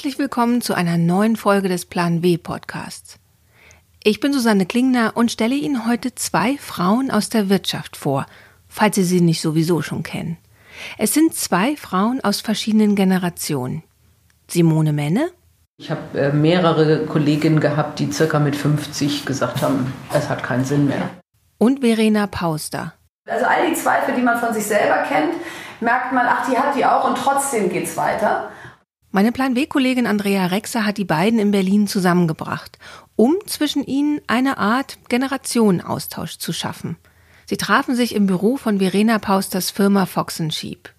Herzlich willkommen zu einer neuen Folge des Plan W Podcasts. Ich bin Susanne Klingner und stelle Ihnen heute zwei Frauen aus der Wirtschaft vor, falls Sie sie nicht sowieso schon kennen. Es sind zwei Frauen aus verschiedenen Generationen. Simone Menne. Ich habe äh, mehrere Kolleginnen gehabt, die circa mit 50 gesagt haben, es hat keinen Sinn mehr. Und Verena Pauster. Also all die Zweifel, die man von sich selber kennt, merkt man, ach, die hat die auch und trotzdem geht's weiter. Meine Plan W-Kollegin Andrea Rexer hat die beiden in Berlin zusammengebracht, um zwischen ihnen eine Art Generationenaustausch zu schaffen. Sie trafen sich im Büro von Verena Pausters Firma Fox Sheep.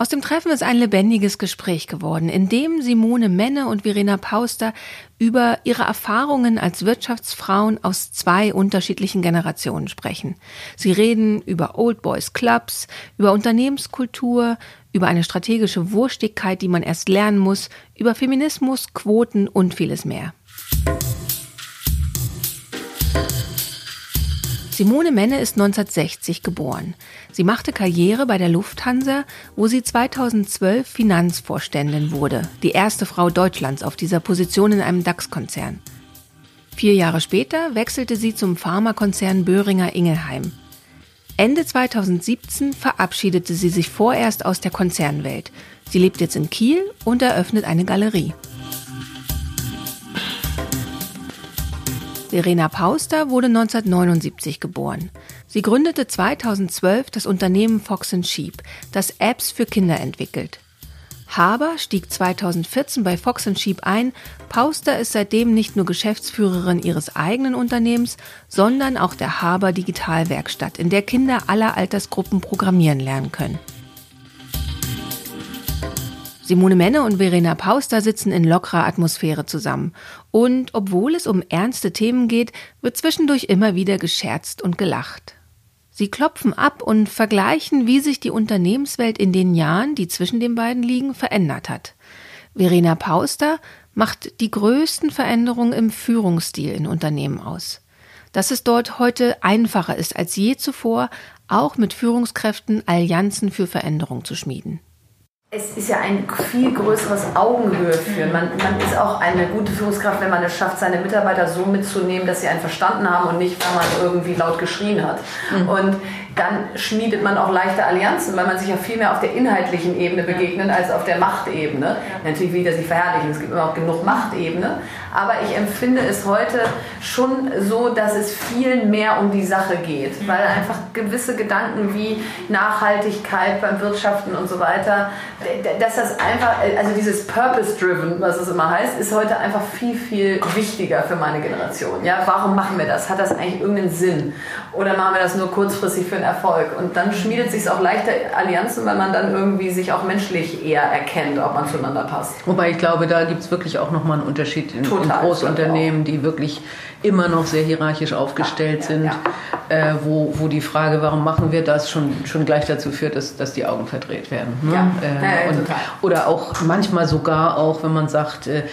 Aus dem Treffen ist ein lebendiges Gespräch geworden, in dem Simone Menne und Verena Pauster über ihre Erfahrungen als Wirtschaftsfrauen aus zwei unterschiedlichen Generationen sprechen. Sie reden über Old Boys Clubs, über Unternehmenskultur, über eine strategische Wurstigkeit, die man erst lernen muss, über Feminismus, Quoten und vieles mehr. Simone Menne ist 1960 geboren. Sie machte Karriere bei der Lufthansa, wo sie 2012 Finanzvorständin wurde, die erste Frau Deutschlands auf dieser Position in einem DAX-Konzern. Vier Jahre später wechselte sie zum Pharmakonzern Böhringer Ingelheim. Ende 2017 verabschiedete sie sich vorerst aus der Konzernwelt. Sie lebt jetzt in Kiel und eröffnet eine Galerie. Verena Pauster wurde 1979 geboren. Sie gründete 2012 das Unternehmen Fox Sheep, das Apps für Kinder entwickelt. Haber stieg 2014 bei Fox Sheep ein. Pauster ist seitdem nicht nur Geschäftsführerin ihres eigenen Unternehmens, sondern auch der Haber Digitalwerkstatt, in der Kinder aller Altersgruppen programmieren lernen können. Simone Menne und Verena Pauster sitzen in lockerer Atmosphäre zusammen. Und obwohl es um ernste Themen geht, wird zwischendurch immer wieder gescherzt und gelacht. Sie klopfen ab und vergleichen, wie sich die Unternehmenswelt in den Jahren, die zwischen den beiden liegen, verändert hat. Verena Pauster macht die größten Veränderungen im Führungsstil in Unternehmen aus. Dass es dort heute einfacher ist als je zuvor, auch mit Führungskräften Allianzen für Veränderung zu schmieden es ist ja ein viel größeres Augenhöhe führen. Man, man ist auch eine gute Führungskraft, wenn man es schafft, seine Mitarbeiter so mitzunehmen, dass sie einen verstanden haben und nicht, weil man irgendwie laut geschrien hat. Mhm. Und dann schmiedet man auch leichte Allianzen, weil man sich ja viel mehr auf der inhaltlichen Ebene begegnet als auf der Machtebene. Ja. Natürlich will ich das nicht verherrlichen, es gibt immer auch genug Machtebene. Aber ich empfinde es heute schon so, dass es viel mehr um die Sache geht, mhm. weil einfach gewisse Gedanken wie Nachhaltigkeit beim Wirtschaften und so weiter dass das einfach, also dieses Purpose-Driven, was es immer heißt, ist heute einfach viel, viel wichtiger für meine Generation. Ja, warum machen wir das? Hat das eigentlich irgendeinen Sinn? Oder machen wir das nur kurzfristig für einen Erfolg? Und dann schmiedet sich auch leichter Allianzen, weil man dann irgendwie sich auch menschlich eher erkennt, ob man zueinander passt. Wobei ich glaube, da gibt es wirklich auch nochmal einen Unterschied in, in Großunternehmen, die wirklich immer noch sehr hierarchisch aufgestellt ja, sind, ja. Äh, wo, wo die Frage, warum machen wir das, schon, schon gleich dazu führt, dass, dass die Augen verdreht werden. Ne? Ja. Äh, und, oder auch manchmal sogar auch, wenn man sagt, äh,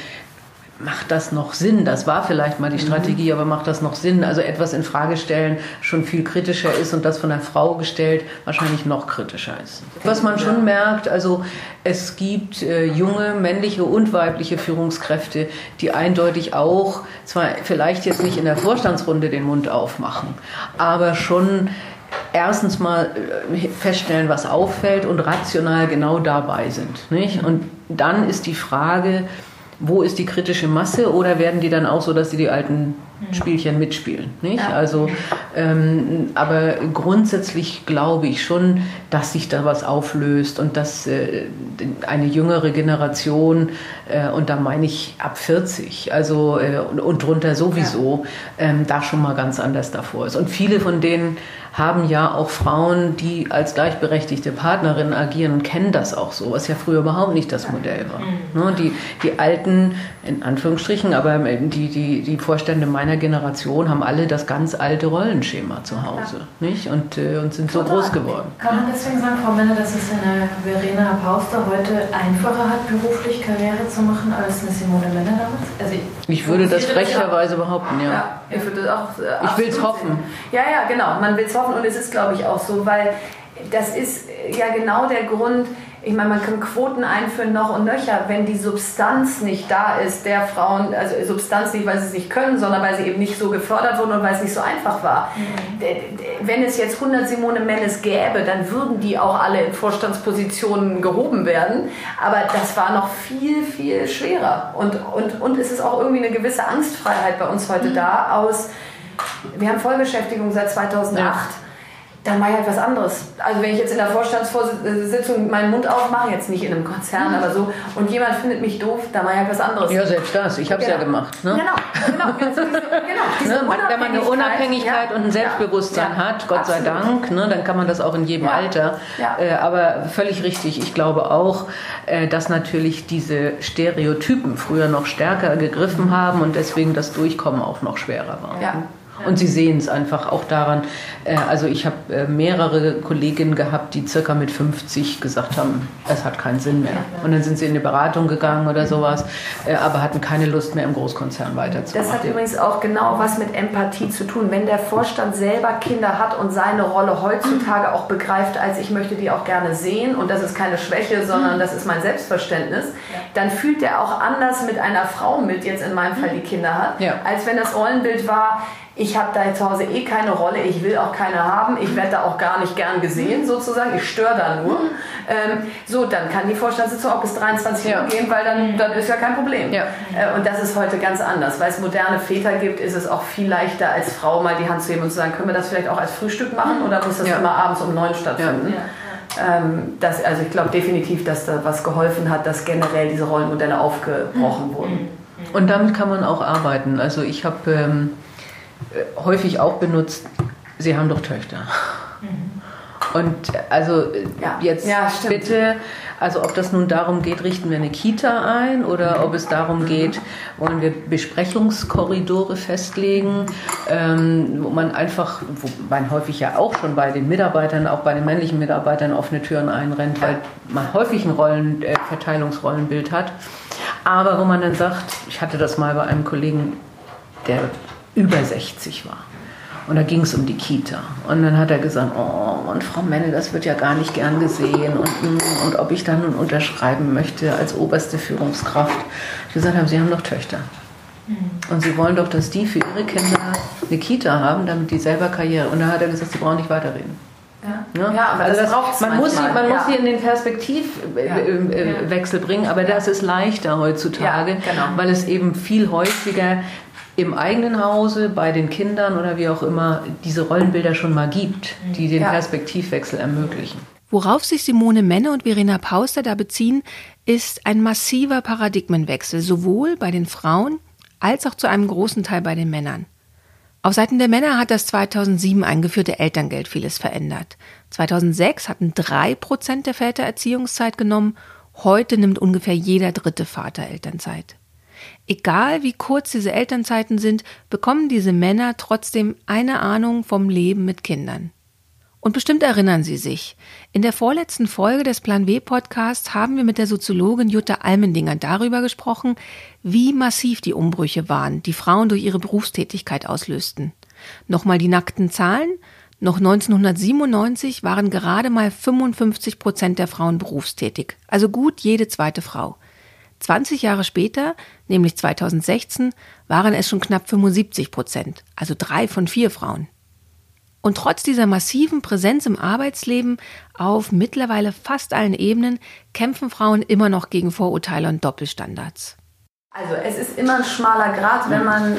macht das noch Sinn? Das war vielleicht mal die mhm. Strategie, aber macht das noch Sinn? Also etwas in Frage stellen schon viel kritischer ist und das von einer Frau gestellt wahrscheinlich noch kritischer ist. Was man schon merkt, also es gibt äh, junge männliche und weibliche Führungskräfte, die eindeutig auch zwar vielleicht jetzt nicht in der Vorstandsrunde den Mund aufmachen, aber schon erstens mal äh, feststellen, was auffällt und rational genau dabei sind. Nicht? Und dann ist die Frage, wo ist die kritische Masse oder werden die dann auch so, dass sie die alten Spielchen mitspielen? Nicht? Ja. Also, ähm, aber grundsätzlich glaube ich schon, dass sich da was auflöst und dass äh, eine jüngere Generation, äh, und da meine ich ab 40, also äh, und, und drunter sowieso, ja. ähm, da schon mal ganz anders davor ist. Und viele von denen haben ja auch Frauen, die als gleichberechtigte Partnerin agieren und kennen das auch so, was ja früher überhaupt nicht das Modell war. Mhm. Ne, die, die alten, in Anführungsstrichen, aber die, die, die Vorstände meiner Generation haben alle das ganz alte Rollenschema zu Hause nicht? Und, äh, und sind so groß geworden. Kann man deswegen sagen, Frau Menne, dass es eine Verena Pauster heute einfacher hat, beruflich Karriere zu machen als eine Simone Menne damals? Also ich, ich würde das frecherweise behaupten, ja. ja ich würde auch. Äh, ich will es hoffen. Ja, ja, genau. Man will es hoffen und es ist, glaube ich, auch so, weil das ist ja genau der Grund, ich meine, man kann Quoten einführen noch und nöcher, wenn die Substanz nicht da ist, der Frauen, also Substanz nicht, weil sie es nicht können, sondern weil sie eben nicht so gefördert wurden und weil es nicht so einfach war. Mhm. Wenn es jetzt 100 Simone Mennes gäbe, dann würden die auch alle in Vorstandspositionen gehoben werden. Aber das war noch viel, viel schwerer. Und, und, und es ist auch irgendwie eine gewisse Angstfreiheit bei uns heute mhm. da aus, wir haben Vollbeschäftigung seit 2008. Ja dann mache ich halt was anderes. Also wenn ich jetzt in der Vorstandssitzung meinen Mund aufmache, jetzt nicht in einem Konzern, aber so, und jemand findet mich doof, dann mache ich halt was anderes. Ja, selbst das. Ich habe es genau. ja gemacht. Ne? Genau, genau. genau, ne? Wenn man eine Unabhängigkeit ja. und ein Selbstbewusstsein ja. hat, Gott Absolut. sei Dank, ne, dann kann man das auch in jedem. Alter. Äh, aber völlig richtig. Ich glaube auch, äh, dass natürlich diese Stereotypen früher noch stärker gegriffen haben und deswegen das Durchkommen auch noch schwerer war. Ja. Und sie sehen es einfach auch daran. Äh, also ich habe äh, mehrere Kolleginnen gehabt, die circa mit 50 gesagt haben, es hat keinen Sinn mehr. Und dann sind sie in eine Beratung gegangen oder sowas, äh, aber hatten keine Lust mehr im Großkonzern weiterzumachen. Das hat übrigens auch genau was mit Empathie zu tun. Wenn der Vorstand selber Kinder hat und seine Rolle heutzutage auch begreift, als ich möchte die auch gerne sehen und das ist keine Schwäche, sondern das ist mein Selbstverständnis, dann fühlt er auch anders mit einer Frau mit, jetzt in meinem Fall die Kinder hat, als wenn das Rollenbild war, ich habe da zu Hause eh keine Rolle, ich will auch keine haben, ich werde da auch gar nicht gern gesehen sozusagen, ich störe da nur. Ähm, so, dann kann die Vorstandssitzung auch bis 23 Uhr gehen, weil dann, dann ist ja kein Problem. Ja. Äh, und das ist heute ganz anders. Weil es moderne Väter gibt, ist es auch viel leichter als Frau mal die Hand zu heben und zu sagen, können wir das vielleicht auch als Frühstück machen oder muss das ja. immer abends um neun stattfinden? Ja. Ähm, das, also ich glaube definitiv, dass da was geholfen hat, dass generell diese Rollenmodelle aufgebrochen wurden. Und damit kann man auch arbeiten. Also ich habe... Ähm äh, häufig auch benutzt, Sie haben doch Töchter. Mhm. Und also ja. jetzt ja, bitte, also ob das nun darum geht, richten wir eine Kita ein oder ob es darum geht, wollen wir Besprechungskorridore festlegen, ähm, wo man einfach, wo man häufig ja auch schon bei den Mitarbeitern, auch bei den männlichen Mitarbeitern offene Türen einrennt, weil man häufig ein Rollen, äh, Verteilungsrollenbild hat. Aber wo man dann sagt, ich hatte das mal bei einem Kollegen, der über 60 war. Und da ging es um die Kita. Und dann hat er gesagt, oh, und Frau Menne, das wird ja gar nicht gern gesehen. Und, und ob ich da nun unterschreiben möchte als oberste Führungskraft. Ich gesagt habe, Sie haben doch Töchter. Mhm. Und Sie wollen doch, dass die für ihre Kinder eine Kita haben, damit die selber Karriere. Und da hat er gesagt, Sie brauchen nicht weiterreden. Ja, ja aber also das, das man, muss sie, man ja. muss sie in den Perspektivwechsel ja. äh, bringen, aber das ist leichter heutzutage, genau. weil es eben viel häufiger im eigenen Hause, bei den Kindern oder wie auch immer diese Rollenbilder schon mal gibt, die den ja. Perspektivwechsel ermöglichen. Worauf sich Simone Menne und Verena Pauster da beziehen, ist ein massiver Paradigmenwechsel, sowohl bei den Frauen als auch zu einem großen Teil bei den Männern. Auf Seiten der Männer hat das 2007 eingeführte Elterngeld vieles verändert. 2006 hatten drei Prozent der Väter Erziehungszeit genommen, heute nimmt ungefähr jeder dritte Vater Elternzeit. Egal wie kurz diese Elternzeiten sind, bekommen diese Männer trotzdem eine Ahnung vom Leben mit Kindern. Und bestimmt erinnern Sie sich. In der vorletzten Folge des Plan W Podcasts haben wir mit der Soziologin Jutta Almendinger darüber gesprochen, wie massiv die Umbrüche waren, die Frauen durch ihre Berufstätigkeit auslösten. Nochmal die nackten Zahlen. Noch 1997 waren gerade mal 55 Prozent der Frauen berufstätig, also gut jede zweite Frau. 20 Jahre später, nämlich 2016, waren es schon knapp 75 Prozent, also drei von vier Frauen. Und trotz dieser massiven Präsenz im Arbeitsleben auf mittlerweile fast allen Ebenen kämpfen Frauen immer noch gegen Vorurteile und Doppelstandards. Also es ist immer ein schmaler Grad, wenn man, äh,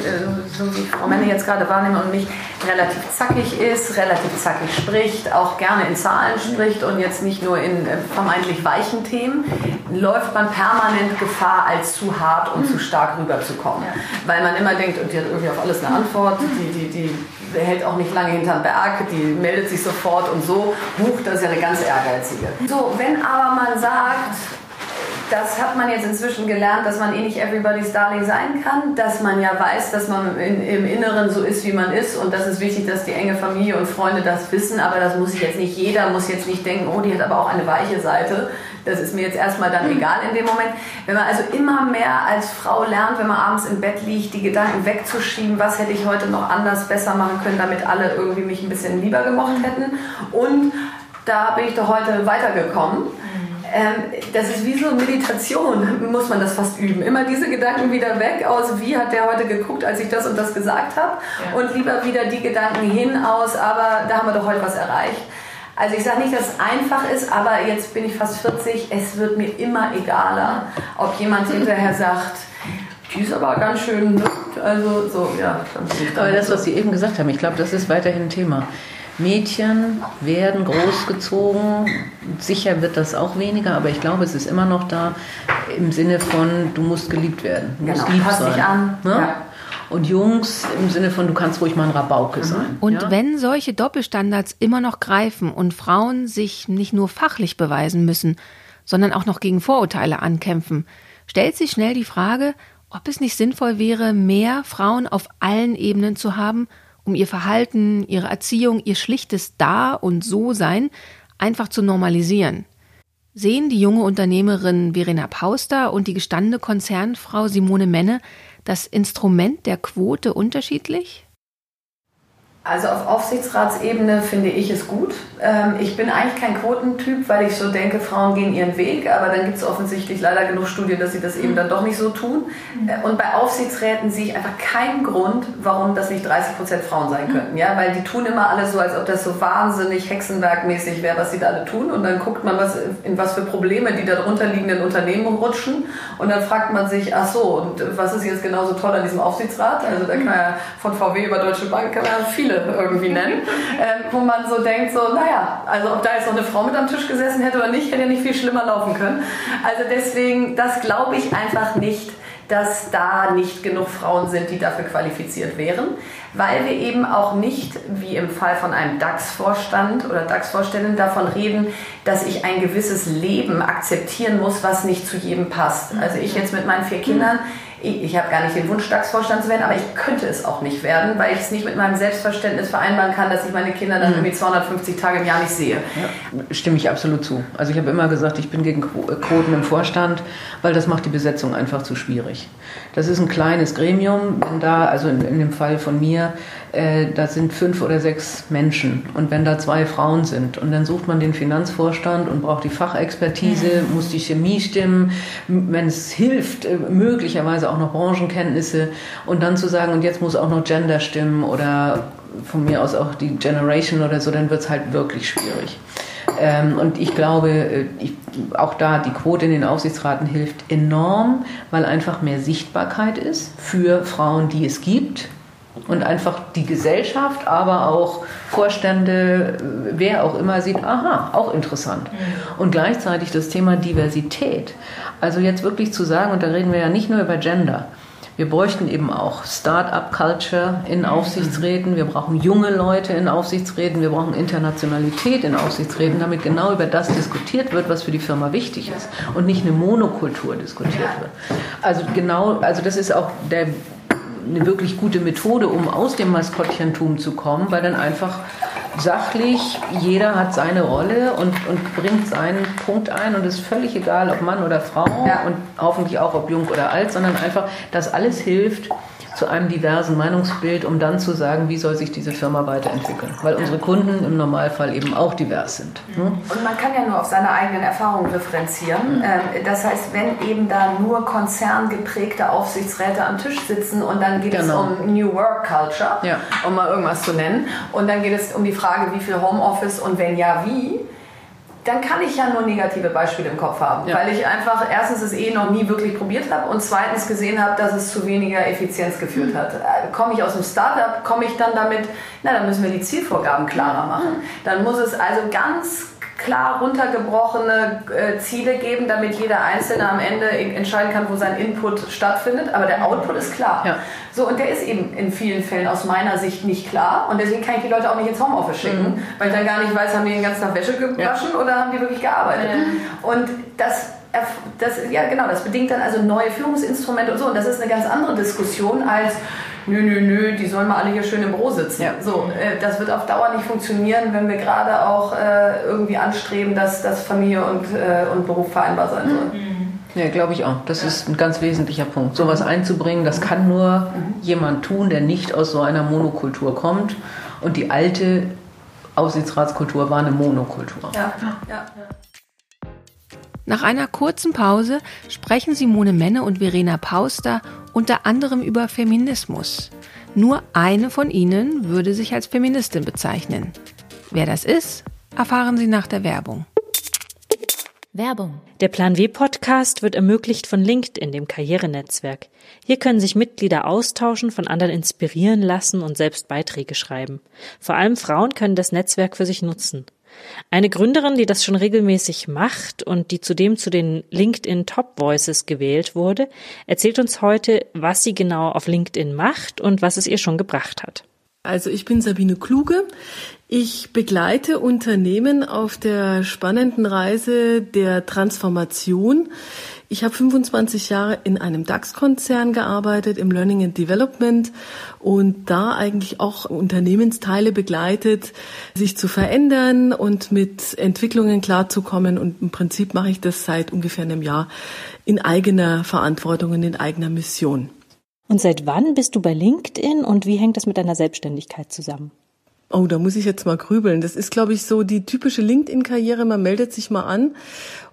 so wie Frau Menne jetzt gerade wahrnehme und mich, relativ zackig ist, relativ zackig spricht, auch gerne in Zahlen spricht und jetzt nicht nur in äh, vermeintlich weichen Themen, läuft man permanent Gefahr, als zu hart und zu stark rüberzukommen. Weil man immer denkt, und die hat irgendwie auf alles eine Antwort, die, die, die hält auch nicht lange hinterm Berg, die meldet sich sofort und so. Huch, das ist ja eine ganz ehrgeizige. So, wenn aber man sagt, das hat man jetzt inzwischen gelernt, dass man eh nicht everybody's darling sein kann, dass man ja weiß, dass man in, im Inneren so ist, wie man ist und das ist wichtig, dass die enge Familie und Freunde das wissen, aber das muss jetzt nicht jeder, muss jetzt nicht denken, oh, die hat aber auch eine weiche Seite. Das ist mir jetzt erstmal dann egal in dem Moment. Wenn man also immer mehr als Frau lernt, wenn man abends im Bett liegt, die Gedanken wegzuschieben, was hätte ich heute noch anders besser machen können, damit alle irgendwie mich ein bisschen lieber gemocht hätten und da bin ich doch heute weitergekommen Ähm, das ist wie so Meditation, muss man das fast üben. Immer diese Gedanken wieder weg aus, wie hat der heute geguckt, als ich das und das gesagt habe. Ja. Und lieber wieder die Gedanken hin aus, aber da haben wir doch heute was erreicht. Also ich sage nicht, dass es einfach ist, aber jetzt bin ich fast 40, es wird mir immer egaler, ob jemand hinterher sagt, die ist aber ganz schön, also so, ja. aber das, was Sie eben gesagt haben, ich glaube, das ist weiterhin ein Thema. Mädchen werden großgezogen. Sicher wird das auch weniger, aber ich glaube, es ist immer noch da im Sinne von, du musst geliebt werden. Du genau, musst lieb pass sein. dich an. Ne? Ja. Und Jungs im Sinne von, du kannst ruhig mal ein Rabauke mhm. sein. Und ja? wenn solche Doppelstandards immer noch greifen und Frauen sich nicht nur fachlich beweisen müssen, sondern auch noch gegen Vorurteile ankämpfen, stellt sich schnell die Frage, ob es nicht sinnvoll wäre, mehr Frauen auf allen Ebenen zu haben um ihr Verhalten, ihre Erziehung, ihr schlichtes Da und So-Sein einfach zu normalisieren. Sehen die junge Unternehmerin Verena Pauster und die gestandene Konzernfrau Simone Menne das Instrument der Quote unterschiedlich? Also auf Aufsichtsratsebene finde ich es gut. Ähm, ich bin eigentlich kein Quotentyp, weil ich so denke, Frauen gehen ihren Weg, aber dann gibt es offensichtlich leider genug Studien, dass sie das eben dann doch nicht so tun. Äh, und bei Aufsichtsräten sehe ich einfach keinen Grund, warum das nicht 30 Prozent Frauen sein könnten. Ja? Weil die tun immer alles so, als ob das so wahnsinnig hexenwerkmäßig wäre, was sie da alle tun. Und dann guckt man, was, in was für Probleme die darunter liegenden Unternehmen rutschen. Und dann fragt man sich, ach so, und was ist jetzt genauso toll an diesem Aufsichtsrat? Also da kann man ja von VW über Deutsche Bank kann man ja viele irgendwie nennen, äh, wo man so denkt, so, naja, also ob da jetzt noch eine Frau mit am Tisch gesessen hätte oder nicht, hätte ja nicht viel schlimmer laufen können. Also deswegen, das glaube ich einfach nicht, dass da nicht genug Frauen sind, die dafür qualifiziert wären, weil wir eben auch nicht, wie im Fall von einem DAX-Vorstand oder DAX-Vorständin, davon reden, dass ich ein gewisses Leben akzeptieren muss, was nicht zu jedem passt. Also ich jetzt mit meinen vier Kindern, ich, ich habe gar nicht den Wunsch, DAX-Vorstand zu werden, aber ich könnte es auch nicht werden, weil ich es nicht mit meinem Selbstverständnis vereinbaren kann, dass ich meine Kinder dann mhm. irgendwie 250 Tage im Jahr nicht sehe. Ja, stimme ich absolut zu. Also ich habe immer gesagt, ich bin gegen Quoten im Vorstand, weil das macht die Besetzung einfach zu schwierig. Das ist ein kleines Gremium, wenn da, also in, in dem Fall von mir, äh, da sind fünf oder sechs Menschen und wenn da zwei Frauen sind und dann sucht man den Finanzvorstand und braucht die Fachexpertise, mhm. muss die Chemie stimmen, wenn es hilft, äh, möglicherweise auch noch Branchenkenntnisse und dann zu sagen, und jetzt muss auch noch Gender stimmen oder von mir aus auch die Generation oder so, dann wird es halt wirklich schwierig. Ähm, und ich glaube, äh, ich, auch da die Quote in den Aufsichtsraten hilft enorm, weil einfach mehr Sichtbarkeit ist für Frauen, die es gibt und einfach die Gesellschaft, aber auch Vorstände, wer auch immer sieht, aha, auch interessant. Mhm. Und gleichzeitig das Thema Diversität. Also jetzt wirklich zu sagen, und da reden wir ja nicht nur über Gender, wir bräuchten eben auch Start-up-Culture in mhm. Aufsichtsräten, wir brauchen junge Leute in Aufsichtsräten, wir brauchen Internationalität in Aufsichtsräten, damit genau über das diskutiert wird, was für die Firma wichtig ist und nicht eine Monokultur diskutiert wird. Also genau, also das ist auch der eine wirklich gute Methode, um aus dem Maskottchentum zu kommen, weil dann einfach sachlich jeder hat seine Rolle und, und bringt seinen Punkt ein und es ist völlig egal, ob Mann oder Frau ja. und hoffentlich auch ob jung oder alt, sondern einfach, dass alles hilft, zu einem diversen Meinungsbild, um dann zu sagen, wie soll sich diese Firma weiterentwickeln. Weil unsere Kunden im Normalfall eben auch divers sind. Mhm. Und man kann ja nur auf seine eigenen Erfahrungen differenzieren. Mhm. Das heißt, wenn eben da nur konzerngeprägte Aufsichtsräte am Tisch sitzen und dann geht genau. es um New Work Culture, ja. um mal irgendwas zu nennen, und dann geht es um die Frage, wie viel Homeoffice und wenn ja, wie, dann kann ich ja nur negative Beispiele im Kopf haben, ja. weil ich einfach erstens es eh noch nie wirklich probiert habe und zweitens gesehen habe, dass es zu weniger Effizienz geführt hat. Äh, komme ich aus dem Startup, komme ich dann damit, na, dann müssen wir die Zielvorgaben klarer machen. Dann muss es also ganz klar runtergebrochene äh, Ziele geben, damit jeder Einzelne am Ende entscheiden kann, wo sein Input stattfindet. Aber der Output ist klar. Ja. So, und der ist eben in vielen Fällen aus meiner Sicht nicht klar. Und deswegen kann ich die Leute auch nicht ins Homeoffice schicken, mhm. weil ich dann gar nicht weiß, haben die den ganzen Tag Wäsche gewaschen ja. oder haben die wirklich gearbeitet. Mhm. Und das das, ja genau, das bedingt dann also neue Führungsinstrumente und so. Und das ist eine ganz andere Diskussion als, nö, nö, nö, die sollen mal alle hier schön im Büro sitzen. Ja. So, äh, das wird auf Dauer nicht funktionieren, wenn wir gerade auch äh, irgendwie anstreben, dass, dass Familie und, äh, und Beruf vereinbar sein soll. Mhm. Ja, glaube ich auch. Das ja. ist ein ganz wesentlicher Punkt. Sowas einzubringen, das kann nur mhm. jemand tun, der nicht aus so einer Monokultur kommt. Und die alte Aufsichtsratskultur war eine Monokultur. Ja, ja. Nach einer kurzen Pause sprechen Simone Menne und Verena Pauster unter anderem über Feminismus. Nur eine von ihnen würde sich als Feministin bezeichnen. Wer das ist, erfahren Sie nach der Werbung. Werbung. Der Plan W Podcast wird ermöglicht von LinkedIn, dem Karrierenetzwerk. Hier können sich Mitglieder austauschen, von anderen inspirieren lassen und selbst Beiträge schreiben. Vor allem Frauen können das Netzwerk für sich nutzen. Eine Gründerin, die das schon regelmäßig macht und die zudem zu den LinkedIn Top Voices gewählt wurde, erzählt uns heute, was sie genau auf LinkedIn macht und was es ihr schon gebracht hat. Also ich bin Sabine Kluge. Ich begleite Unternehmen auf der spannenden Reise der Transformation. Ich habe 25 Jahre in einem DAX-Konzern gearbeitet, im Learning and Development und da eigentlich auch Unternehmensteile begleitet, sich zu verändern und mit Entwicklungen klarzukommen. Und im Prinzip mache ich das seit ungefähr einem Jahr in eigener Verantwortung und in eigener Mission. Und seit wann bist du bei LinkedIn und wie hängt das mit deiner Selbstständigkeit zusammen? Oh, da muss ich jetzt mal grübeln. Das ist, glaube ich, so die typische LinkedIn-Karriere. Man meldet sich mal an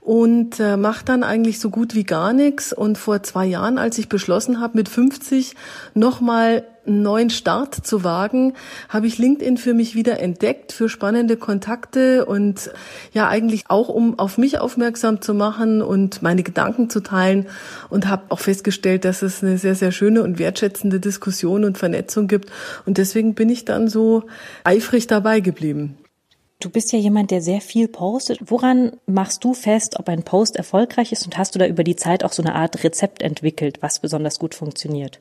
und äh, macht dann eigentlich so gut wie gar nichts. Und vor zwei Jahren, als ich beschlossen habe, mit 50 nochmal einen neuen Start zu wagen, habe ich LinkedIn für mich wieder entdeckt, für spannende Kontakte und ja eigentlich auch, um auf mich aufmerksam zu machen und meine Gedanken zu teilen und habe auch festgestellt, dass es eine sehr, sehr schöne und wertschätzende Diskussion und Vernetzung gibt. Und deswegen bin ich dann so eifrig dabei geblieben. Du bist ja jemand, der sehr viel postet. Woran machst du fest, ob ein Post erfolgreich ist und hast du da über die Zeit auch so eine Art Rezept entwickelt, was besonders gut funktioniert?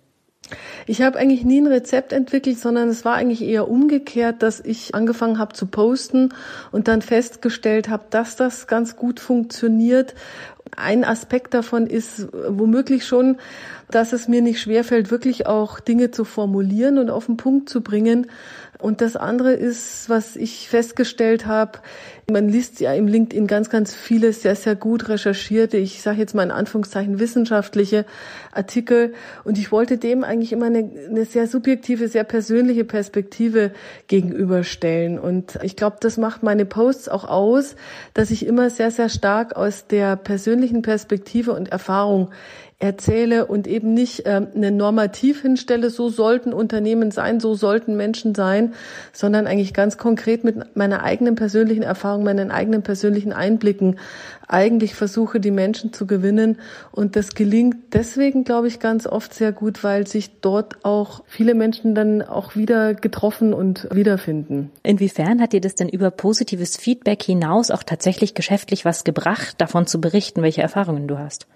Ich habe eigentlich nie ein Rezept entwickelt, sondern es war eigentlich eher umgekehrt, dass ich angefangen habe zu posten und dann festgestellt habe, dass das ganz gut funktioniert. Ein Aspekt davon ist womöglich schon, dass es mir nicht schwerfällt, wirklich auch Dinge zu formulieren und auf den Punkt zu bringen. Und das andere ist, was ich festgestellt habe, man liest ja im LinkedIn ganz, ganz viele sehr, sehr gut recherchierte, ich sage jetzt mal in Anführungszeichen wissenschaftliche Artikel. Und ich wollte dem eigentlich immer eine, eine sehr subjektive, sehr persönliche Perspektive gegenüberstellen. Und ich glaube, das macht meine Posts auch aus, dass ich immer sehr, sehr stark aus der persönlichen Perspektive und Erfahrung erzähle und eben nicht äh, eine Normativ hinstelle, so sollten Unternehmen sein, so sollten Menschen sein, sondern eigentlich ganz konkret mit meiner eigenen persönlichen Erfahrung, meinen eigenen persönlichen Einblicken eigentlich versuche, die Menschen zu gewinnen. Und das gelingt deswegen, glaube ich, ganz oft sehr gut, weil sich dort auch viele Menschen dann auch wieder getroffen und wiederfinden. Inwiefern hat dir das denn über positives Feedback hinaus auch tatsächlich geschäftlich was gebracht, davon zu berichten, welche Erfahrungen du hast?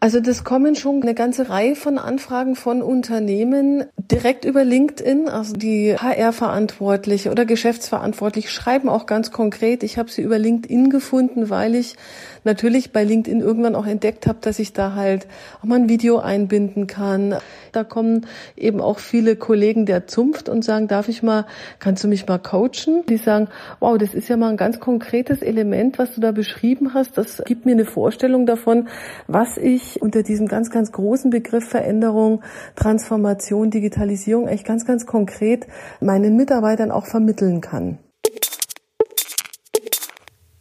Also das kommen schon eine ganze Reihe von Anfragen von Unternehmen direkt über LinkedIn. Also die HR-Verantwortliche oder Geschäftsverantwortliche schreiben auch ganz konkret. Ich habe sie über LinkedIn gefunden, weil ich natürlich bei LinkedIn irgendwann auch entdeckt habe, dass ich da halt auch mal ein Video einbinden kann. Da kommen eben auch viele Kollegen der Zunft und sagen, darf ich mal, kannst du mich mal coachen? Die sagen, wow, das ist ja mal ein ganz konkretes Element, was du da beschrieben hast. Das gibt mir eine Vorstellung davon, was ich unter diesem ganz, ganz großen Begriff Veränderung, Transformation, Digitalisierung eigentlich ganz, ganz konkret meinen Mitarbeitern auch vermitteln kann.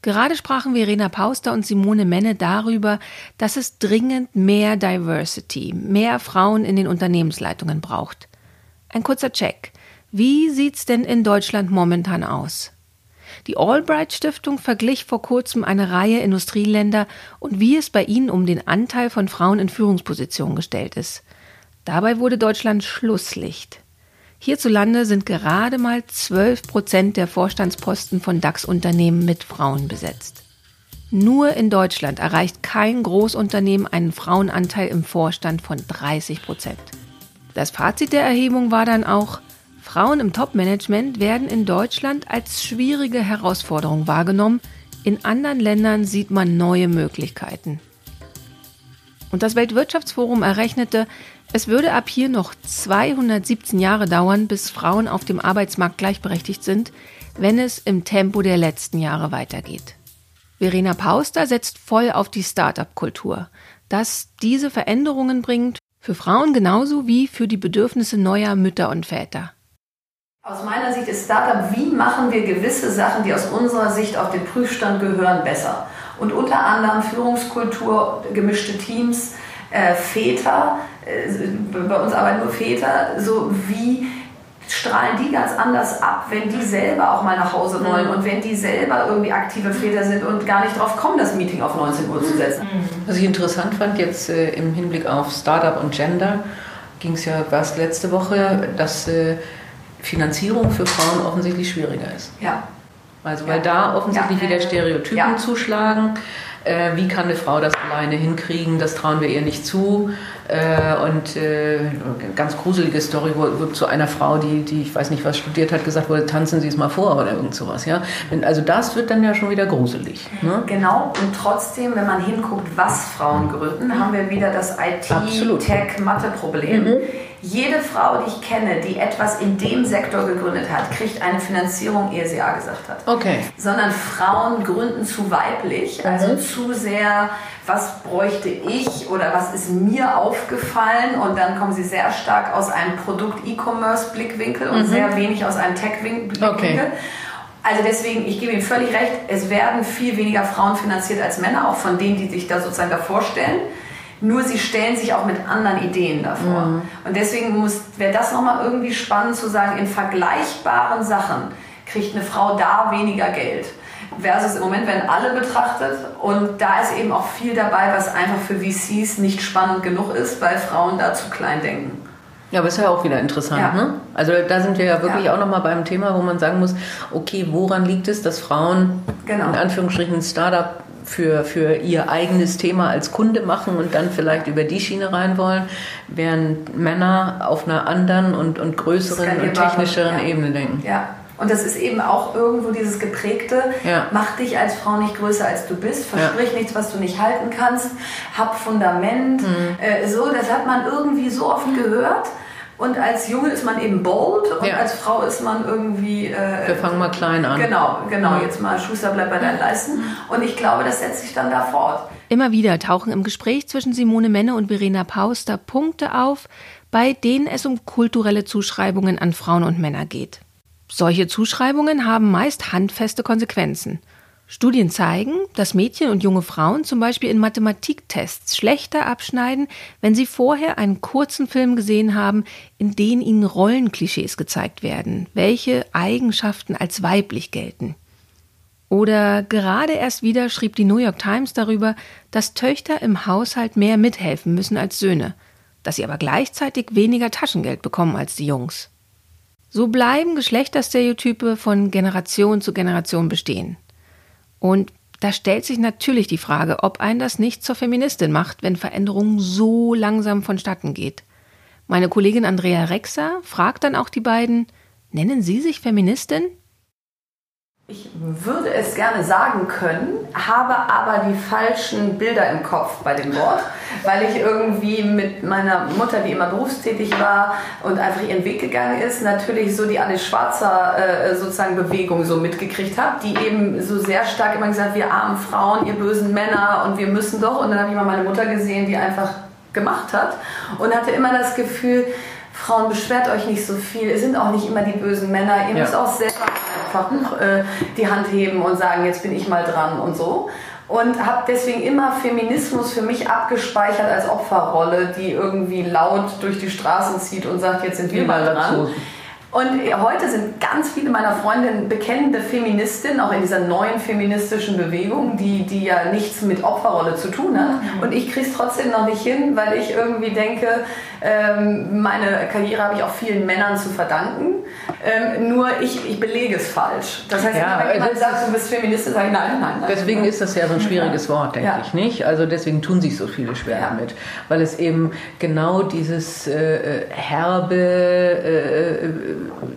Gerade sprachen Verena Pauster und Simone Menne darüber, dass es dringend mehr Diversity, mehr Frauen in den Unternehmensleitungen braucht. Ein kurzer Check. Wie sieht's denn in Deutschland momentan aus? Die Albright Stiftung verglich vor kurzem eine Reihe Industrieländer und wie es bei ihnen um den Anteil von Frauen in Führungspositionen gestellt ist. Dabei wurde Deutschland Schlusslicht. Hierzulande sind gerade mal 12 Prozent der Vorstandsposten von DAX-Unternehmen mit Frauen besetzt. Nur in Deutschland erreicht kein Großunternehmen einen Frauenanteil im Vorstand von 30 Prozent. Das Fazit der Erhebung war dann auch, Frauen im Top-Management werden in Deutschland als schwierige Herausforderung wahrgenommen, in anderen Ländern sieht man neue Möglichkeiten. Und das Weltwirtschaftsforum errechnete, es würde ab hier noch 217 Jahre dauern, bis Frauen auf dem Arbeitsmarkt gleichberechtigt sind, wenn es im Tempo der letzten Jahre weitergeht. Verena Pauster setzt voll auf die Start-up-Kultur, dass diese Veränderungen bringt, für Frauen genauso wie für die Bedürfnisse neuer Mütter und Väter. Aus meiner Sicht ist Startup, wie machen wir gewisse Sachen, die aus unserer Sicht auf den Prüfstand gehören, besser? Und unter anderem Führungskultur, gemischte Teams, äh, Väter, äh, bei uns arbeiten nur Väter, so wie strahlen die ganz anders ab, wenn die selber auch mal nach Hause wollen mhm. und wenn die selber irgendwie aktive Väter sind und gar nicht drauf kommen, das Meeting auf 19 Uhr zu setzen. Mhm. Was ich interessant fand jetzt äh, im Hinblick auf Startup und Gender, ging es ja was letzte Woche, dass äh, Finanzierung für Frauen offensichtlich schwieriger ist. Ja. Also weil ja. da offensichtlich ja. wieder Stereotypen ja. zuschlagen. Äh, wie kann eine Frau das alleine hinkriegen? Das trauen wir ihr nicht zu. Äh, und äh, ganz gruselige Story, wo, wo, zu einer Frau, die, die ich weiß nicht was studiert hat, gesagt wurde, tanzen Sie es mal vor oder irgend sowas. Ja? Also das wird dann ja schon wieder gruselig. Ne? Genau, und trotzdem, wenn man hinguckt, was Frauen gründen, haben wir wieder das IT-Tech-Mathe-Problem. Mhm jede Frau, die ich kenne, die etwas in dem Sektor gegründet hat, kriegt eine Finanzierung, ehe sie Ja gesagt hat. Okay. Sondern Frauen gründen zu weiblich, also mhm. zu sehr, was bräuchte ich oder was ist mir aufgefallen und dann kommen sie sehr stark aus einem Produkt-E-Commerce-Blickwinkel und mhm. sehr wenig aus einem Tech-Blickwinkel. Okay. Also deswegen, ich gebe Ihnen völlig recht, es werden viel weniger Frauen finanziert als Männer, auch von denen, die sich da sozusagen davor stellen. Nur sie stellen sich auch mit anderen Ideen davor. Mhm. Und deswegen wäre das nochmal irgendwie spannend zu sagen, in vergleichbaren Sachen kriegt eine Frau da weniger Geld. Versus im Moment werden alle betrachtet und da ist eben auch viel dabei, was einfach für VCs nicht spannend genug ist, weil Frauen da zu klein denken. Ja, aber ist ja auch wieder interessant. Ja. Ne? Also da sind wir ja wirklich ja. auch nochmal beim Thema, wo man sagen muss, okay, woran liegt es, dass Frauen genau. in Anführungsstrichen ein Startup für, für ihr eigenes Thema als Kunde machen und dann vielleicht über die Schiene rein wollen, während Männer auf einer anderen und, und größeren und technischeren ja. Ebene denken. Ja. Und das ist eben auch irgendwo dieses geprägte, ja. mach dich als Frau nicht größer als du bist, versprich ja. nichts, was du nicht halten kannst, hab Fundament. Mhm. Äh, so, das hat man irgendwie so oft gehört. Und als Junge ist man eben bold und ja. als Frau ist man irgendwie. Äh, Wir fangen mal klein an. Genau, genau. Jetzt mal Schuster bleibt bei deinen Leisten. Und ich glaube, das setzt sich dann da fort. Immer wieder tauchen im Gespräch zwischen Simone Menne und Verena Pauster Punkte auf, bei denen es um kulturelle Zuschreibungen an Frauen und Männer geht. Solche Zuschreibungen haben meist handfeste Konsequenzen. Studien zeigen, dass Mädchen und junge Frauen zum Beispiel in Mathematiktests schlechter abschneiden, wenn sie vorher einen kurzen Film gesehen haben, in dem ihnen Rollenklischees gezeigt werden, welche Eigenschaften als weiblich gelten. Oder gerade erst wieder schrieb die New York Times darüber, dass Töchter im Haushalt mehr mithelfen müssen als Söhne, dass sie aber gleichzeitig weniger Taschengeld bekommen als die Jungs. So bleiben Geschlechterstereotype von Generation zu Generation bestehen. Und da stellt sich natürlich die Frage, ob ein das nicht zur Feministin macht, wenn Veränderung so langsam vonstatten geht. Meine Kollegin Andrea Rexer fragt dann auch die beiden, nennen Sie sich Feministin? Ich würde es gerne sagen können, habe aber die falschen Bilder im Kopf bei dem Wort, weil ich irgendwie mit meiner Mutter, die immer berufstätig war und einfach ihren Weg gegangen ist, natürlich so die Alice Schwarzer äh, sozusagen Bewegung so mitgekriegt habe, die eben so sehr stark immer gesagt, wir armen Frauen, ihr bösen Männer und wir müssen doch. Und dann habe ich mal meine Mutter gesehen, die einfach gemacht hat und hatte immer das Gefühl, Frauen beschwert euch nicht so viel, es sind auch nicht immer die bösen Männer, ihr ja. müsst auch selber einfach äh, die Hand heben und sagen, jetzt bin ich mal dran und so. Und habe deswegen immer Feminismus für mich abgespeichert als Opferrolle, die irgendwie laut durch die Straßen zieht und sagt, jetzt sind wir mal dran. Dazu. Und heute sind ganz viele meiner Freundinnen bekennende Feministinnen, auch in dieser neuen feministischen Bewegung, die, die ja nichts mit Opferrolle zu tun hat. Mhm. Und ich kriege es trotzdem noch nicht hin, weil ich irgendwie denke, ähm, meine Karriere habe ich auch vielen Männern zu verdanken. Ähm, nur ich, ich belege es falsch. Das heißt, ja, wenn jemand sagt, du bist Feministin, sage ich nein, nein, nein. Deswegen ist das ja so ein schwieriges Wort, denke ja. ich nicht. Also deswegen tun sich so viele schwer ja. damit, weil es eben genau dieses äh, herbe, äh,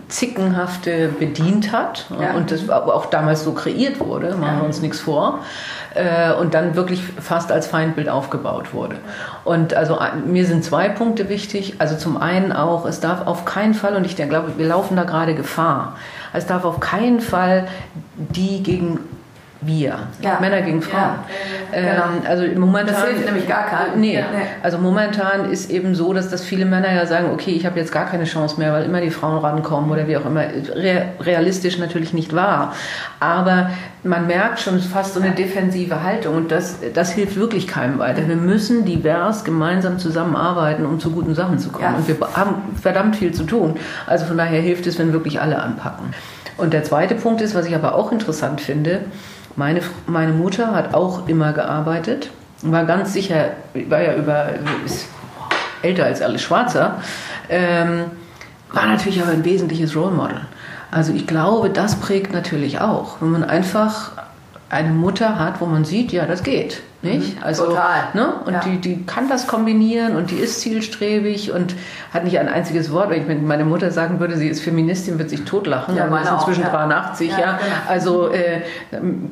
zickenhafte bedient hat und das auch damals so kreiert wurde. Machen wir uns nichts vor äh, und dann wirklich fast als Feindbild aufgebaut wurde. Und also mir sind zwei Punkte wichtig. Also zum einen auch, es darf auf keinen Fall, und ich glaube, wir laufen da gerade Gefahr, es darf auf keinen Fall die gegen wir. Ja. Männer gegen Frauen. Ja. Ähm, genau. also momentan, das hilft nämlich gar keinen. Nee. Ja. Also momentan ist eben so, dass das viele Männer ja sagen, okay, ich habe jetzt gar keine Chance mehr, weil immer die Frauen rankommen oder wie auch immer. realistisch natürlich nicht wahr. Aber man merkt schon fast so eine defensive Haltung und das, das hilft wirklich keinem weiter. Wir müssen divers gemeinsam zusammenarbeiten, um zu guten Sachen zu kommen. Und wir haben verdammt viel zu tun. Also von daher hilft es, wenn wirklich alle anpacken. Und der zweite Punkt ist, was ich aber auch interessant finde, meine, meine Mutter hat auch immer gearbeitet, war ganz sicher, war ja über, ist älter als alle Schwarzer, ähm, war natürlich aber ein wesentliches Role Model. Also ich glaube, das prägt natürlich auch, wenn man einfach eine Mutter hat, wo man sieht, ja, das geht. Nicht? Mhm. Also, Total. Ne? Und ja. die, die kann das kombinieren und die ist zielstrebig und hat nicht ein einziges Wort. Wenn ich meine Mutter sagen würde, sie ist Feministin, wird sich totlachen. Ja, meine ist inzwischen ja. 83, ja. ja. Genau. Also, äh,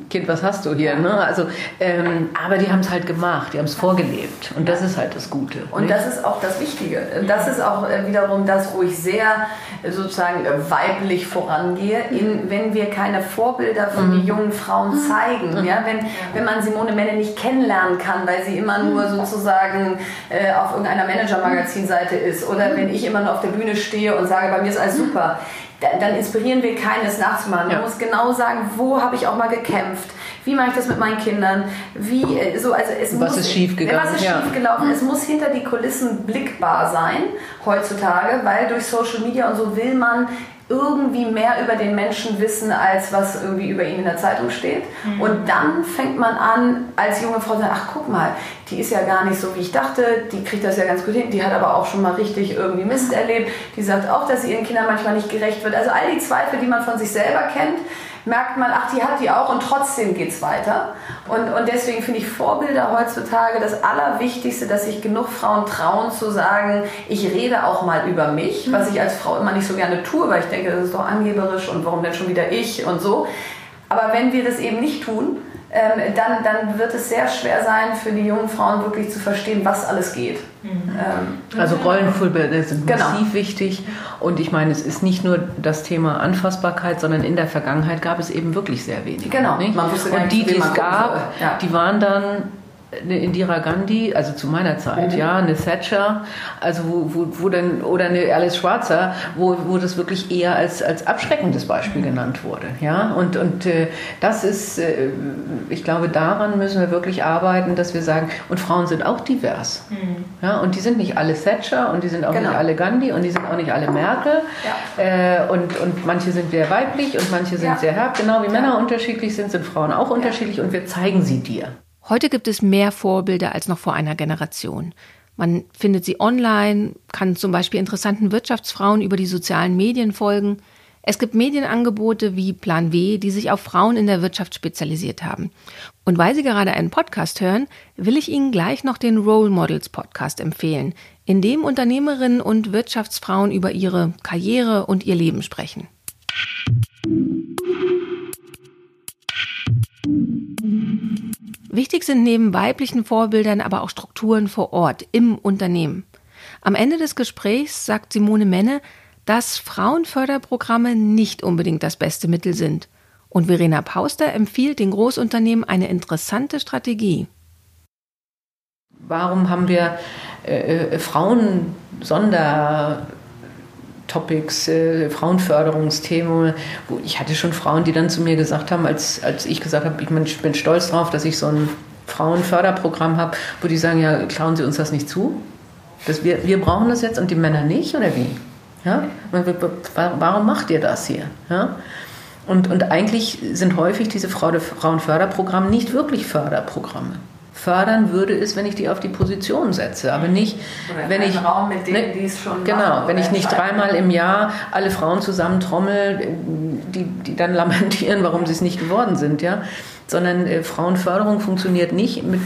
Kind, was hast du hier? Ne? Also, ähm, aber die haben es halt gemacht, die haben es vorgelebt. Und das ist halt das Gute. Und nicht? das ist auch das Wichtige. Das ist auch äh, wiederum das, wo ich sehr äh, sozusagen äh, weiblich vorangehe, in, wenn wir keine Vorbilder für mhm. die jungen Frauen zeigen. Mhm. Ja? Wenn, wenn man Simone Menne nicht kennt, kennenlernen kann, weil sie immer nur sozusagen äh, auf irgendeiner Manager-Magazin-Seite ist oder wenn ich immer nur auf der Bühne stehe und sage, bei mir ist alles super, dann, dann inspirieren wir keines nachzumachen. Man ja. muss genau sagen, wo habe ich auch mal gekämpft. Wie mache ich das mit meinen Kindern? Wie, äh, so, also es was muss, ist schiefgegangen? Was ist ja. schiefgelaufen? Es muss hinter die Kulissen blickbar sein heutzutage, weil durch Social Media und so will man irgendwie mehr über den Menschen wissen, als was irgendwie über ihn in der Zeitung steht. Mhm. Und dann fängt man an, als junge Frau zu sagen, ach guck mal, die ist ja gar nicht so, wie ich dachte, die kriegt das ja ganz gut hin, die hat aber auch schon mal richtig irgendwie Mist erlebt, die sagt auch, dass sie ihren Kindern manchmal nicht gerecht wird. Also all die Zweifel, die man von sich selber kennt, merkt man, ach, die hat die auch und trotzdem geht es weiter. Und, und deswegen finde ich Vorbilder heutzutage das Allerwichtigste, dass sich genug Frauen trauen zu sagen, ich rede auch mal über mich, was ich als Frau immer nicht so gerne tue, weil ich denke, das ist doch angeberisch und warum denn schon wieder ich und so. Aber wenn wir das eben nicht tun, ähm, dann, dann wird es sehr schwer sein für die jungen Frauen wirklich zu verstehen, was alles geht. Mhm. Ähm, also Rollenvorbilder sind genau. massiv wichtig und ich meine, es ist nicht nur das Thema Anfassbarkeit, sondern in der Vergangenheit gab es eben wirklich sehr wenige. Genau. Nicht? und die, die es gab, ja. die waren dann eine Indira Gandhi, also zu meiner Zeit, mhm. ja, eine Thatcher, also wo, wo, wo dann, oder eine Alice Schwarzer, wo, wo das wirklich eher als, als abschreckendes Beispiel genannt wurde, ja, und, und äh, das ist, äh, ich glaube, daran müssen wir wirklich arbeiten, dass wir sagen, und Frauen sind auch divers, mhm. ja, und die sind nicht alle Thatcher und die sind auch genau. nicht alle Gandhi und die sind auch nicht alle Merkel ja. äh, und, und manche sind sehr weiblich und manche sind ja. sehr herb, genau wie. Männer unterschiedlich sind, sind Frauen auch unterschiedlich und wir zeigen sie dir. Heute gibt es mehr Vorbilder als noch vor einer Generation. Man findet sie online, kann zum Beispiel interessanten Wirtschaftsfrauen über die sozialen Medien folgen. Es gibt Medienangebote wie Plan W, die sich auf Frauen in der Wirtschaft spezialisiert haben. Und weil Sie gerade einen Podcast hören, will ich Ihnen gleich noch den Role Models Podcast empfehlen, in dem Unternehmerinnen und Wirtschaftsfrauen über ihre Karriere und ihr Leben sprechen. Wichtig sind neben weiblichen Vorbildern aber auch Strukturen vor Ort im Unternehmen. Am Ende des Gesprächs sagt Simone Menne, dass Frauenförderprogramme nicht unbedingt das beste Mittel sind. Und Verena Pauster empfiehlt den Großunternehmen eine interessante Strategie. Warum haben wir äh, äh Frauen Sonder Topics, äh, Frauenförderungsthemen. Wo ich hatte schon Frauen, die dann zu mir gesagt haben, als, als ich gesagt habe, ich, mein, ich bin stolz drauf, dass ich so ein Frauenförderprogramm habe, wo die sagen, ja, klauen Sie uns das nicht zu? Das wir, wir brauchen das jetzt und die Männer nicht oder wie? Ja? Warum macht ihr das hier? Ja? Und, und eigentlich sind häufig diese Frauenförderprogramme nicht wirklich Förderprogramme fördern würde, ist, wenn ich die auf die Position setze, aber nicht, oder wenn ich Raum mit denen, ne, die es schon genau, wenn ich nicht dreimal im Jahr alle Frauen zusammen trommel, die, die dann lamentieren, warum sie es nicht geworden sind, ja, sondern äh, Frauenförderung funktioniert nicht mit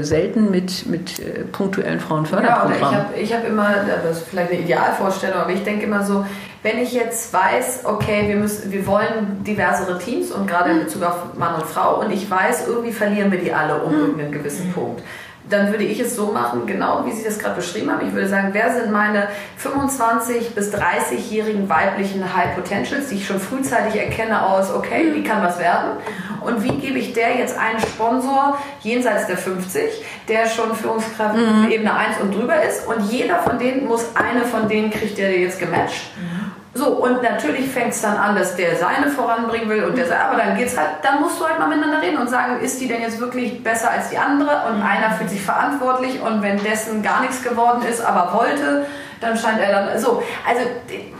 selten mit, mit äh, punktuellen Frauenförderprogrammen. Ja, ich habe hab immer, das ist vielleicht eine Idealvorstellung, aber ich denke immer so, wenn ich jetzt weiß, okay, wir, müssen, wir wollen diversere Teams und gerade in Bezug auf Mann und Frau und ich weiß, irgendwie verlieren wir die alle um mhm. irgendeinen gewissen Punkt dann würde ich es so machen, genau wie Sie das gerade beschrieben haben. Ich würde sagen, wer sind meine 25 bis 30-jährigen weiblichen High Potentials, die ich schon frühzeitig erkenne aus, okay, wie kann was werden? Und wie gebe ich der jetzt einen Sponsor jenseits der 50, der schon Führungskraft mhm. Ebene 1 und drüber ist? Und jeder von denen muss eine von denen kriegt der jetzt gematcht. Mhm. So, und natürlich fängt es dann an, dass der seine voranbringen will und der sagt, aber dann geht's halt, dann musst du halt mal miteinander reden und sagen, ist die denn jetzt wirklich besser als die andere? Und mhm. einer fühlt sich verantwortlich und wenn dessen gar nichts geworden ist, aber wollte, dann scheint er dann so. Also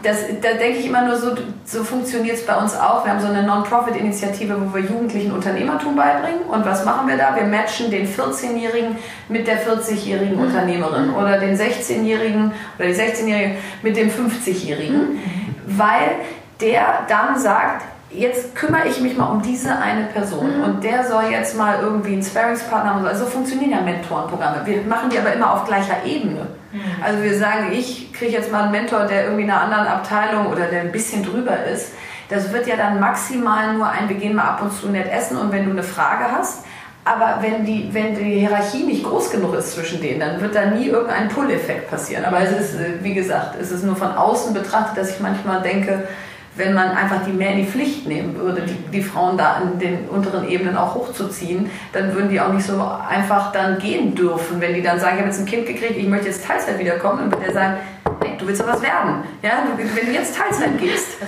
das, da denke ich immer nur so, so funktioniert es bei uns auch. Wir haben so eine Non-Profit-Initiative, wo wir Jugendlichen Unternehmertum beibringen. Und was machen wir da? Wir matchen den 14-Jährigen mit der 40-jährigen mhm. Unternehmerin oder den 16-Jährigen oder die 16-Jährige mit dem 50-Jährigen, mhm. weil der dann sagt, jetzt kümmere ich mich mal um diese eine Person mhm. und der soll jetzt mal irgendwie einen Sparringspartner haben. Also funktionieren ja Mentorenprogramme. Wir machen die aber immer auf gleicher Ebene. Mhm. Also wir sagen, ich kriege jetzt mal einen Mentor, der irgendwie in einer anderen Abteilung oder der ein bisschen drüber ist. Das wird ja dann maximal nur ein, wir gehen mal ab und zu nett essen und wenn du eine Frage hast, aber wenn die, wenn die Hierarchie nicht groß genug ist zwischen denen, dann wird da nie irgendein Pull-Effekt passieren. Aber es ist, wie gesagt, es ist nur von außen betrachtet, dass ich manchmal denke, wenn man einfach die mehr in die Pflicht nehmen würde, die, die Frauen da an den unteren Ebenen auch hochzuziehen, dann würden die auch nicht so einfach dann gehen dürfen. Wenn die dann sagen, ich habe jetzt ein Kind gekriegt, ich möchte jetzt Teilzeit wiederkommen, dann wird der sagen, nee, du willst doch was werden. Ja, wenn du jetzt Teilzeit gehst,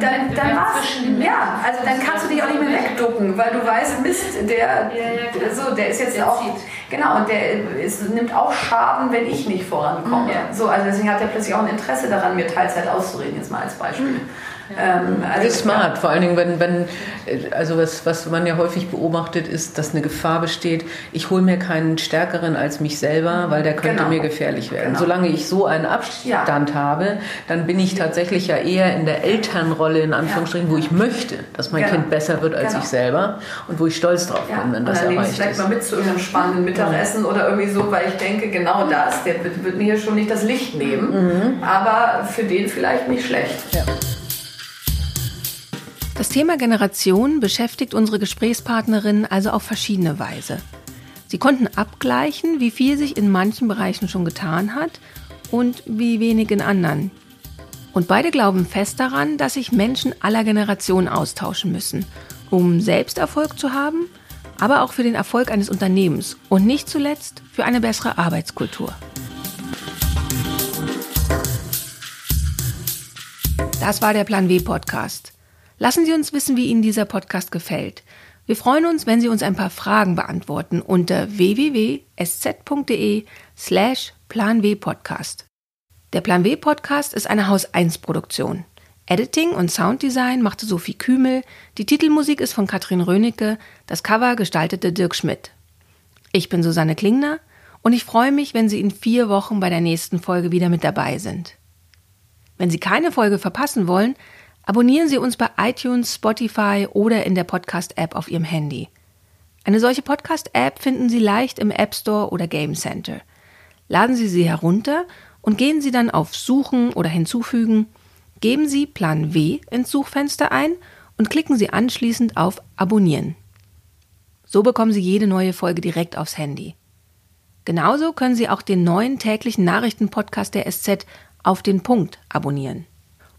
dann, dann war's. Ja, also dann kannst du dich auch nicht mehr wegducken, weil du weißt, Mist, der, ja, ja, so, der ist jetzt der auch, genau, und der ist, nimmt auch Schaden, wenn ich nicht vorankomme. Ja. So, also deswegen hat er plötzlich auch ein Interesse daran, mir Teilzeit auszureden, jetzt mal als Beispiel. Mhm. Ähm, also das ist smart, vor allen Dingen, wenn, wenn also was, was man ja häufig beobachtet, ist, dass eine Gefahr besteht, ich hole mir keinen Stärkeren als mich selber, weil der könnte genau. mir gefährlich werden. Genau. Solange ich so einen Abstand ja. habe, dann bin ich tatsächlich ja eher in der Elternrolle, in Anführungsstrichen, ja. wo ich möchte, dass mein genau. Kind besser wird als genau. ich selber und wo ich stolz drauf bin, wenn das erreicht ist. vielleicht mal mit zu irgendeinem spannenden Mittagessen oder irgendwie so, weil ich denke, genau das, der wird, wird mir schon nicht das Licht nehmen, mhm. aber für den vielleicht nicht schlecht. Ja. Das Thema Generation beschäftigt unsere Gesprächspartnerin also auf verschiedene Weise. Sie konnten abgleichen, wie viel sich in manchen Bereichen schon getan hat und wie wenig in anderen. Und beide glauben fest daran, dass sich Menschen aller Generationen austauschen müssen, um selbst Erfolg zu haben, aber auch für den Erfolg eines Unternehmens und nicht zuletzt für eine bessere Arbeitskultur. Das war der Plan W Podcast. Lassen Sie uns wissen, wie Ihnen dieser Podcast gefällt. Wir freuen uns, wenn Sie uns ein paar Fragen beantworten unter www.sz.de slash planwpodcast. Der Plan W Podcast ist eine Haus 1 Produktion. Editing und Sounddesign machte Sophie Kümel, die Titelmusik ist von Katrin Rönecke, das Cover gestaltete Dirk Schmidt. Ich bin Susanne Klingner und ich freue mich, wenn Sie in vier Wochen bei der nächsten Folge wieder mit dabei sind. Wenn Sie keine Folge verpassen wollen, Abonnieren Sie uns bei iTunes, Spotify oder in der Podcast-App auf Ihrem Handy. Eine solche Podcast-App finden Sie leicht im App Store oder Game Center. Laden Sie sie herunter und gehen Sie dann auf Suchen oder Hinzufügen, geben Sie Plan W ins Suchfenster ein und klicken Sie anschließend auf Abonnieren. So bekommen Sie jede neue Folge direkt aufs Handy. Genauso können Sie auch den neuen täglichen Nachrichtenpodcast der SZ auf den Punkt abonnieren.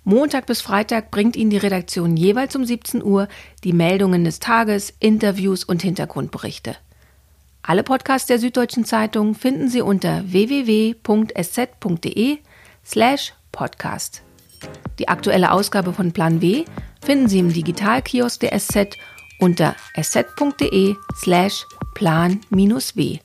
Montag bis Freitag bringt Ihnen die Redaktion jeweils um 17 Uhr die Meldungen des Tages, Interviews und Hintergrundberichte. Alle Podcasts der Süddeutschen Zeitung finden Sie unter www.sz.de slash podcast. Die aktuelle Ausgabe von Plan W finden Sie im Digitalkiosk der SZ unter sz.de slash plan-w.